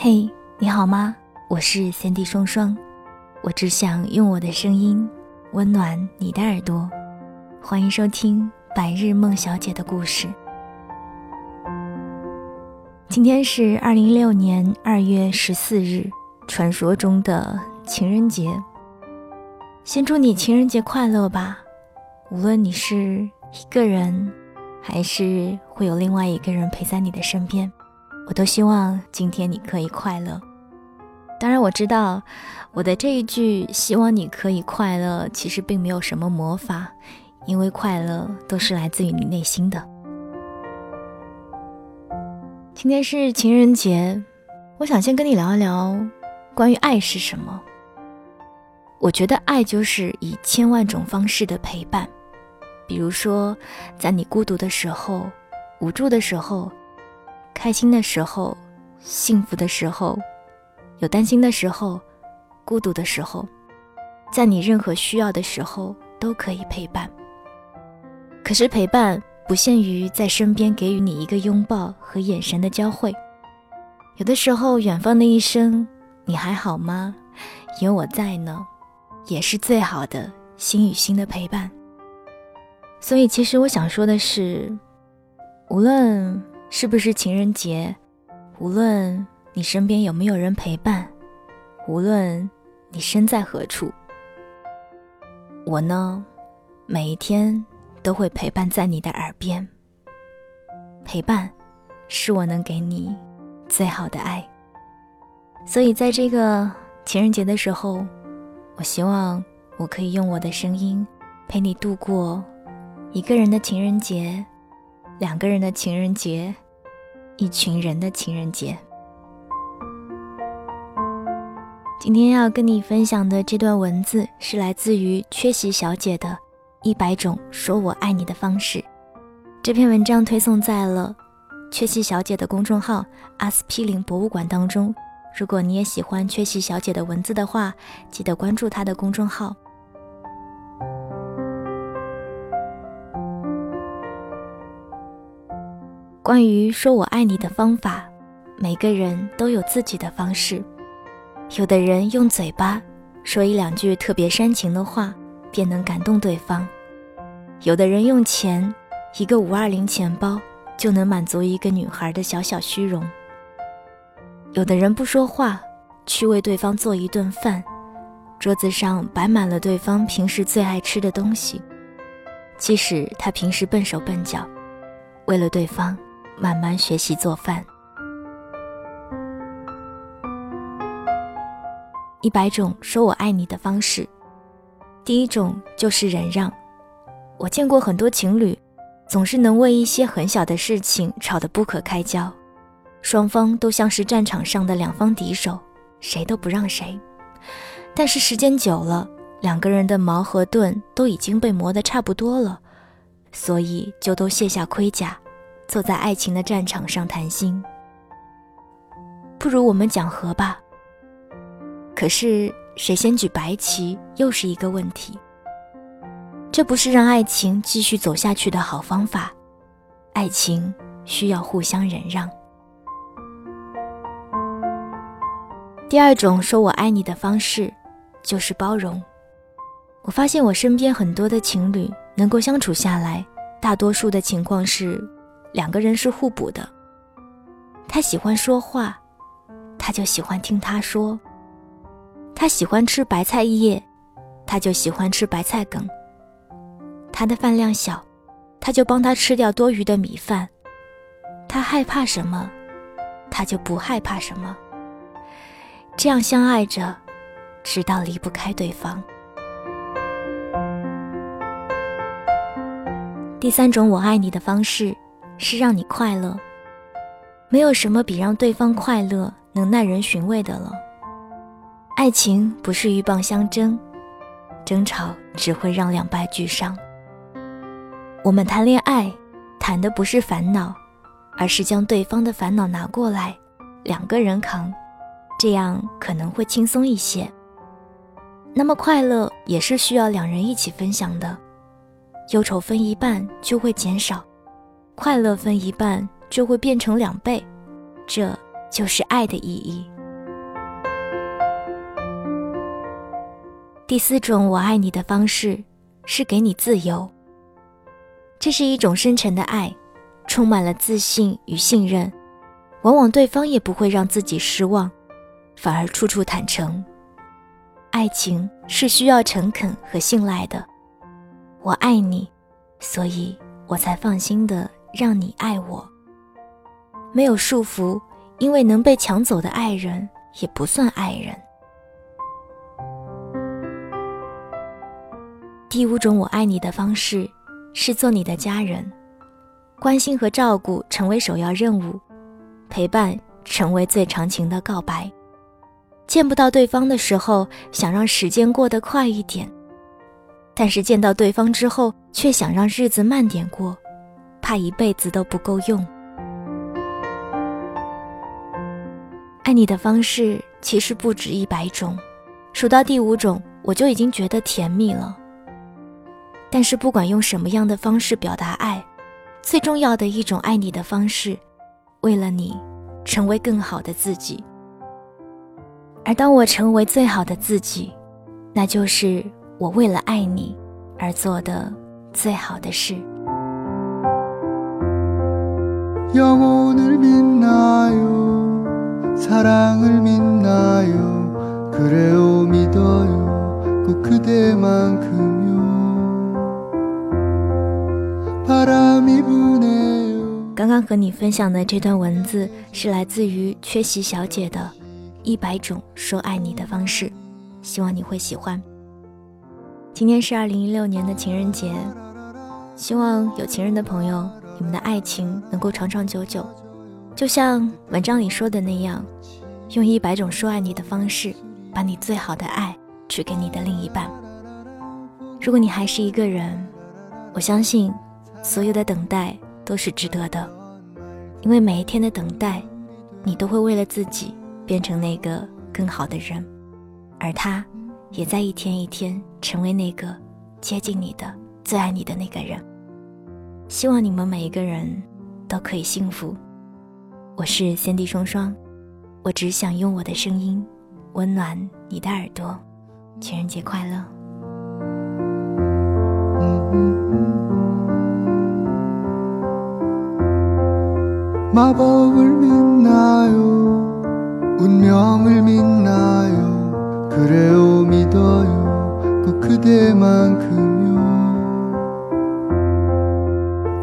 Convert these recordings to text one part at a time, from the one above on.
嘿，你好吗？我是三 D 双双，我只想用我的声音温暖你的耳朵。欢迎收听《白日梦小姐的故事》。今天是二零一六年二月十四日，传说中的情人节。先祝你情人节快乐吧！无论你是一个人，还是会有另外一个人陪在你的身边。我都希望今天你可以快乐。当然，我知道我的这一句“希望你可以快乐”其实并没有什么魔法，因为快乐都是来自于你内心的。今天是情人节，我想先跟你聊一聊关于爱是什么。我觉得爱就是以千万种方式的陪伴，比如说，在你孤独的时候、无助的时候。开心的时候，幸福的时候，有担心的时候，孤独的时候，在你任何需要的时候都可以陪伴。可是陪伴不限于在身边给予你一个拥抱和眼神的交汇，有的时候远方的一声“你还好吗？有我在呢”，也是最好的心与心的陪伴。所以，其实我想说的是，无论。是不是情人节？无论你身边有没有人陪伴，无论你身在何处，我呢，每一天都会陪伴在你的耳边。陪伴，是我能给你最好的爱。所以，在这个情人节的时候，我希望我可以用我的声音陪你度过一个人的情人节。两个人的情人节，一群人的情人节。今天要跟你分享的这段文字是来自于缺席小姐的《一百种说我爱你的方式》。这篇文章推送在了缺席小姐的公众号“阿司匹林博物馆”当中。如果你也喜欢缺席小姐的文字的话，记得关注她的公众号。关于说我爱你的方法，每个人都有自己的方式。有的人用嘴巴说一两句特别煽情的话，便能感动对方；有的人用钱，一个五二零钱包就能满足一个女孩的小小虚荣；有的人不说话，去为对方做一顿饭，桌子上摆满了对方平时最爱吃的东西，即使他平时笨手笨脚，为了对方。慢慢学习做饭。一百种说我爱你的方式，第一种就是忍让。我见过很多情侣，总是能为一些很小的事情吵得不可开交，双方都像是战场上的两方敌手，谁都不让谁。但是时间久了，两个人的矛和盾都已经被磨得差不多了，所以就都卸下盔甲。坐在爱情的战场上谈心，不如我们讲和吧。可是谁先举白旗又是一个问题。这不是让爱情继续走下去的好方法。爱情需要互相忍让。第二种说我爱你的方式，就是包容。我发现我身边很多的情侣能够相处下来，大多数的情况是。两个人是互补的，他喜欢说话，他就喜欢听他说；他喜欢吃白菜叶，他就喜欢吃白菜梗；他的饭量小，他就帮他吃掉多余的米饭；他害怕什么，他就不害怕什么。这样相爱着，直到离不开对方。第三种我爱你的方式。是让你快乐。没有什么比让对方快乐能耐人寻味的了。爱情不是鹬蚌相争，争吵只会让两败俱伤。我们谈恋爱，谈的不是烦恼，而是将对方的烦恼拿过来，两个人扛，这样可能会轻松一些。那么快乐也是需要两人一起分享的，忧愁分一半就会减少，快乐分一半。就会变成两倍，这就是爱的意义。第四种我爱你的方式是给你自由，这是一种深沉的爱，充满了自信与信任，往往对方也不会让自己失望，反而处处坦诚。爱情是需要诚恳和信赖的，我爱你，所以我才放心的让你爱我。没有束缚，因为能被抢走的爱人也不算爱人。第五种我爱你的方式是做你的家人，关心和照顾成为首要任务，陪伴成为最长情的告白。见不到对方的时候，想让时间过得快一点，但是见到对方之后，却想让日子慢点过，怕一辈子都不够用。爱你的方式其实不止一百种，数到第五种我就已经觉得甜蜜了。但是不管用什么样的方式表达爱，最重要的一种爱你的方式，为了你，成为更好的自己。而当我成为最好的自己，那就是我为了爱你而做的最好的事。刚刚和你分享的这段文字是来自于缺席小姐的《一百种说爱你的方式》，希望你会喜欢。今天是二零一六年的情人节，希望有情人的朋友，你们的爱情能够长长久久。就像文章里说的那样，用一百种说爱你的方式，把你最好的爱去给你的另一半。如果你还是一个人，我相信，所有的等待都是值得的，因为每一天的等待，你都会为了自己变成那个更好的人，而他，也在一天一天成为那个接近你的、最爱你的那个人。希望你们每一个人都可以幸福。我是三 D 双双，我只想用我的声音温暖你的耳朵。情人节快乐！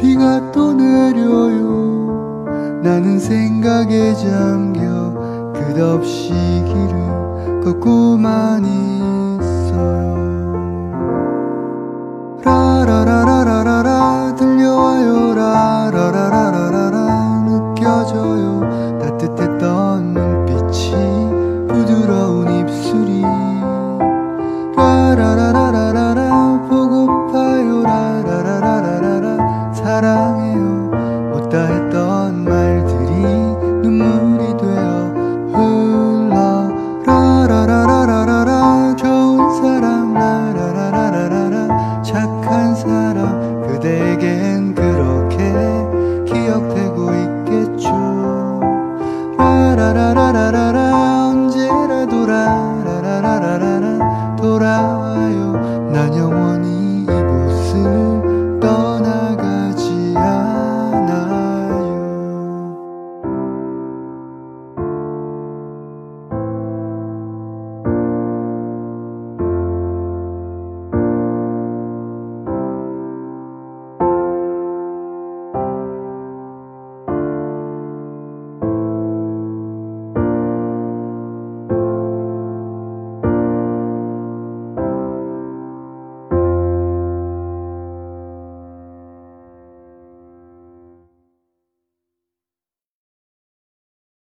비가 또 내려요. 나는 생각에 잠겨 끝없이 길을 걷고만 있어요. 라라라라라라